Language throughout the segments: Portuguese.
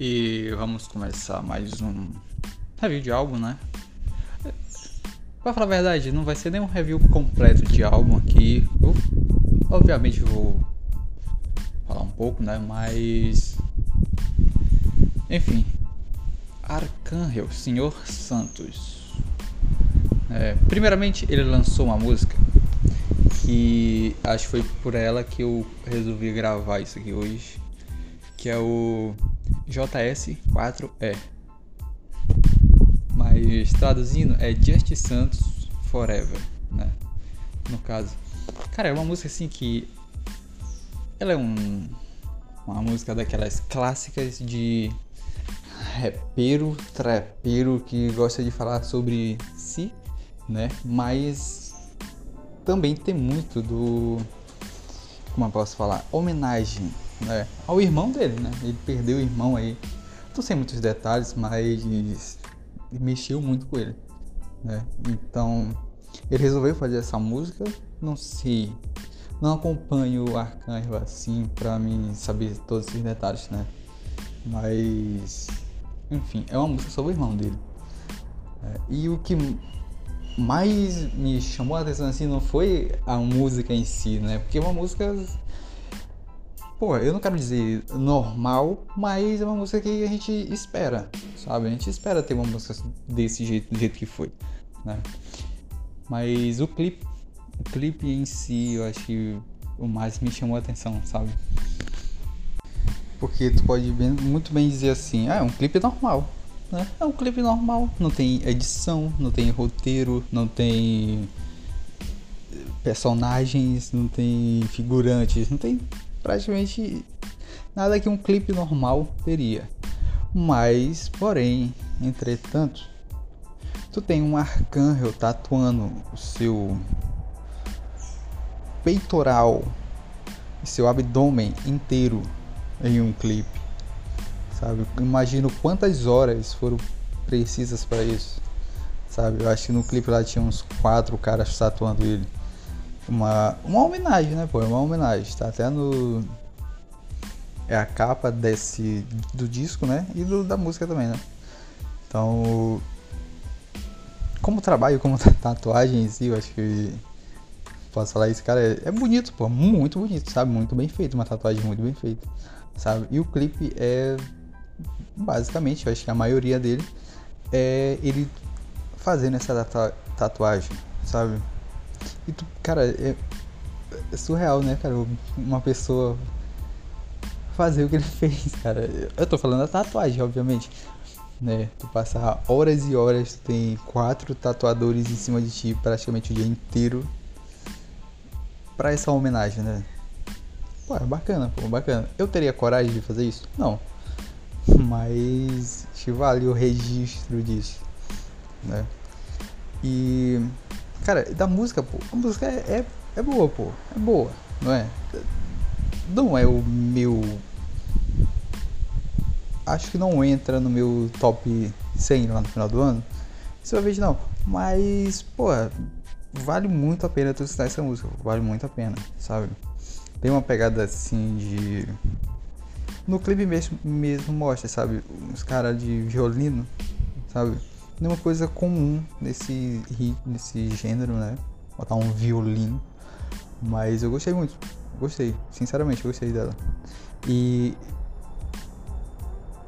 E vamos começar mais um review de álbum, né? Pra falar a verdade, não vai ser nem um review completo de álbum aqui. Eu, obviamente vou falar um pouco, né? Mas. Enfim. Arcângel, Senhor Santos. É, primeiramente, ele lançou uma música que acho que foi por ela que eu resolvi gravar isso aqui hoje, que é o JS4E. Mas traduzindo é Just Santos Forever, né? No caso. Cara, é uma música assim que ela é um uma música daquelas clássicas de rapero, trapeiro que gosta de falar sobre si, né? Mas também tem muito do. Como eu posso falar? Homenagem né, ao irmão dele, né? Ele perdeu o irmão aí. Não sei muitos detalhes, mas mexeu muito com ele. Né? Então, ele resolveu fazer essa música. Não sei. Não acompanho o Arcanjo assim pra mim saber todos esses detalhes, né? Mas. Enfim, é uma música sobre o irmão dele. É, e o que mais me chamou a atenção assim não foi a música em si, né? Porque é uma música. Pô, eu não quero dizer normal, mas é uma música que a gente espera, sabe? A gente espera ter uma música desse jeito, do jeito que foi, né? Mas o clipe, o clipe em si, eu acho que o mais me chamou a atenção, sabe? Porque tu pode bem, muito bem dizer assim, ah, é um clipe normal, né? É um clipe normal, não tem edição, não tem roteiro, não tem personagens, não tem figurantes, não tem praticamente nada que um clipe normal teria. Mas, porém, entretanto, tu tem um arcângel tatuando o seu peitoral, seu abdômen inteiro em um clipe sabe? Imagino quantas horas foram precisas para isso, sabe? Eu acho que no clipe lá tinha uns quatro caras tatuando ele. Uma, uma homenagem, né, pô? É uma homenagem. Tá até no. É a capa desse. do disco, né? E do, da música também, né? Então. Como trabalho, como tatuagem em si, eu acho que. Posso falar isso, cara, é, bonito, pô. Muito bonito, sabe? Muito bem feito. Uma tatuagem muito bem feita, sabe? E o clipe é basicamente, eu acho que a maioria dele é ele fazendo essa tatuagem, sabe? E tu, cara, é, é, surreal, né, cara? Uma pessoa fazer o que ele fez, cara. Eu tô falando da tatuagem, obviamente. Né? Tu passar horas e horas, tu tem quatro tatuadores em cima de ti praticamente o dia inteiro para essa homenagem, né? Pô, é bacana, pô, bacana. Eu teria coragem de fazer isso? Não mas vale o registro disso, né? E, cara, da música, pô, a música é, é, é boa, pô, é boa, não é? Não é o meu. Acho que não entra no meu top 100 lá no final do ano. Isso eu vejo não. Mas, pô, vale muito a pena tu escutar essa música. Vale muito a pena, sabe? Tem uma pegada assim de no clipe mesmo, mesmo mostra, sabe? Os caras de violino, sabe? Não é uma coisa comum nesse, nesse gênero, né? Botar um violino. Mas eu gostei muito. Gostei. Sinceramente, gostei dela. E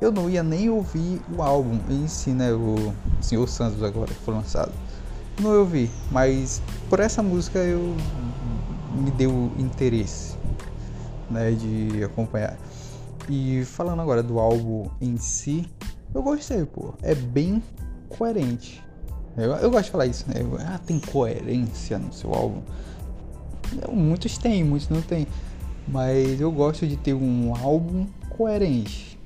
eu não ia nem ouvir o álbum em si, né? O Senhor Santos agora que foi lançado. Não ouvi, mas por essa música eu me deu interesse, né, de acompanhar. E falando agora do álbum em si, eu gostei, pô. É bem coerente. Eu, eu gosto de falar isso, né? Ah, tem coerência no seu álbum. Muitos têm, muitos não têm. Mas eu gosto de ter um álbum coerente.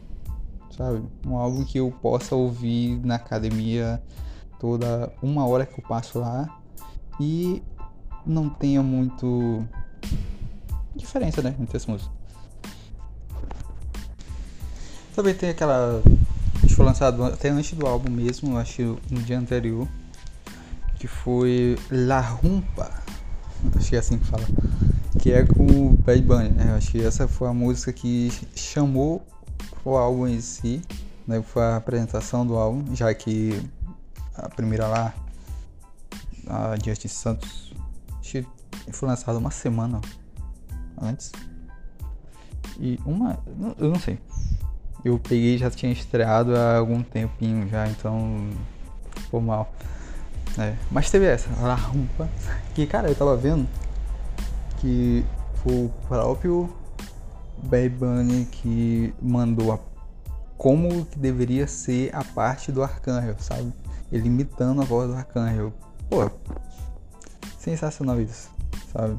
Sabe? Um álbum que eu possa ouvir na academia toda uma hora que eu passo lá e não tenha muito diferença, né, entre as músicas. Também tem aquela. Que foi lançado até antes do álbum mesmo, acho no dia anterior. Que foi La Rumpa. Acho que é assim que fala. Que é com o Bad Bunny, né? Acho que essa foi a música que chamou o álbum em si, né? Foi a apresentação do álbum, já que a primeira lá, a Justin Santos, foi lançada uma semana antes. E uma. Eu não sei. Eu peguei já tinha estreado há algum tempinho já, então. Ficou mal. É, mas teve essa, a rumpa. Que cara, eu tava vendo que foi o próprio Bad Bunny que mandou a, como que deveria ser a parte do Arcanjo, sabe? Ele imitando a voz do Arcanjo. Pô, sensacional isso, sabe?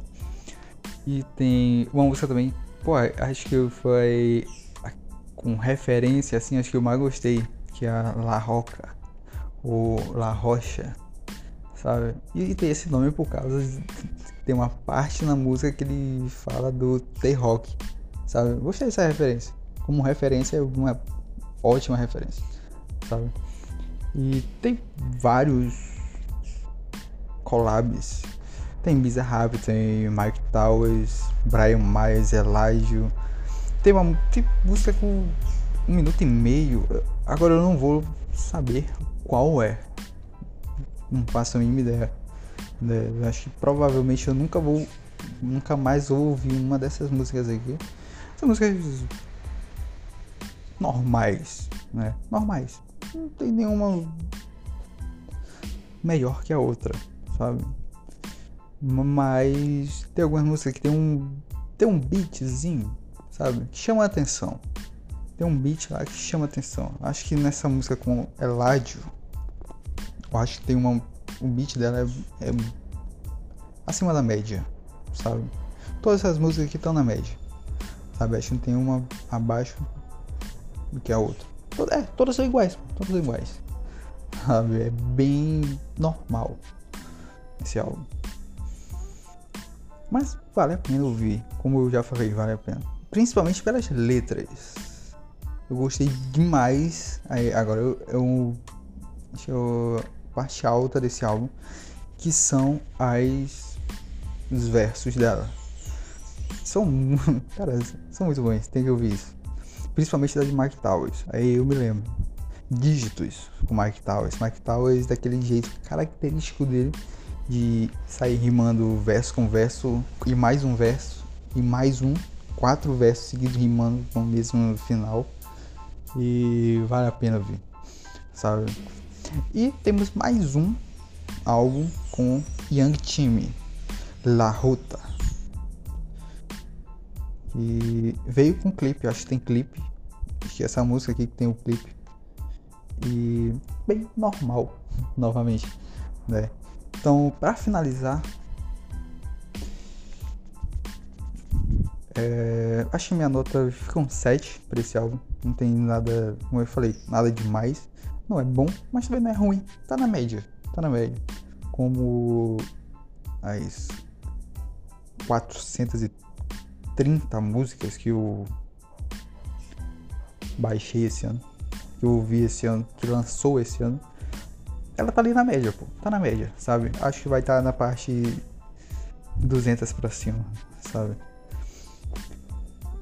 E tem uma música também, pô, acho que foi com referência, assim, acho que eu mais gostei, que é a La Roca, ou La Rocha, sabe? E tem esse nome por causa de, tem uma parte na música que ele fala do T-Rock, sabe? Gostei dessa referência. Como referência, é uma ótima referência, sabe? E tem vários collabs. Tem Bizarrap, tem Mike Towers, Brian Myers, Elijah. Tem uma tem música com um minuto e meio. Agora eu não vou saber qual é. Não faço a mínima ideia. Eu acho que provavelmente eu nunca vou. Nunca mais vou ouvir uma dessas músicas aqui. São músicas normais, né? Normais. Não tem nenhuma melhor que a outra, sabe? Mas tem algumas músicas que tem um tem um beatzinho, sabe? Que chama a atenção. Tem um beat lá que chama a atenção. Acho que nessa música com Eladio, eu acho que tem uma o beat dela é, é acima da média, sabe? Todas essas músicas aqui estão na média, sabe? Acho que não tem uma abaixo do que a outra. É, todas são iguais, todas são iguais, sabe? É bem normal esse álbum. Mas vale a pena ouvir, como eu já falei, vale a pena. Principalmente pelas letras. Eu gostei demais. Aí, agora eu, eu, deixa eu parte alta desse álbum, que são as os versos dela. São, cara, são muito bons, tem que ouvir isso. Principalmente da de Mike Towers. Aí eu me lembro. Dígitos com Mike Towers. Mike Towers daquele jeito característico dele de sair rimando verso com verso e mais um verso e mais um, quatro versos seguidos rimando com o mesmo final. E vale a pena ver, sabe? E temos mais um álbum com Young Team, La Ruta. E veio com clipe, acho que tem clipe. Acho que essa música aqui que tem o clipe. E bem normal, novamente, né? Então, para finalizar, é, acho que minha nota fica um 7 para esse álbum. Não tem nada, como eu falei, nada demais. Não é bom, mas também não é ruim. Tá na média. Tá na média. Como as 430 músicas que eu baixei esse ano, que eu ouvi esse ano, que lançou esse ano, ela tá ali na média, pô. Tá na média, sabe? Acho que vai estar tá na parte 200 para cima, sabe?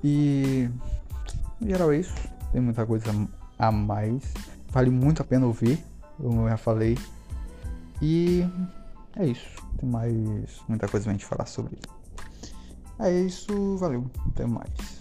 E em geral é isso. Tem muita coisa a mais. Vale muito a pena ouvir, como eu já falei. E é isso. Tem mais muita coisa pra gente falar sobre. É isso, valeu. Até mais.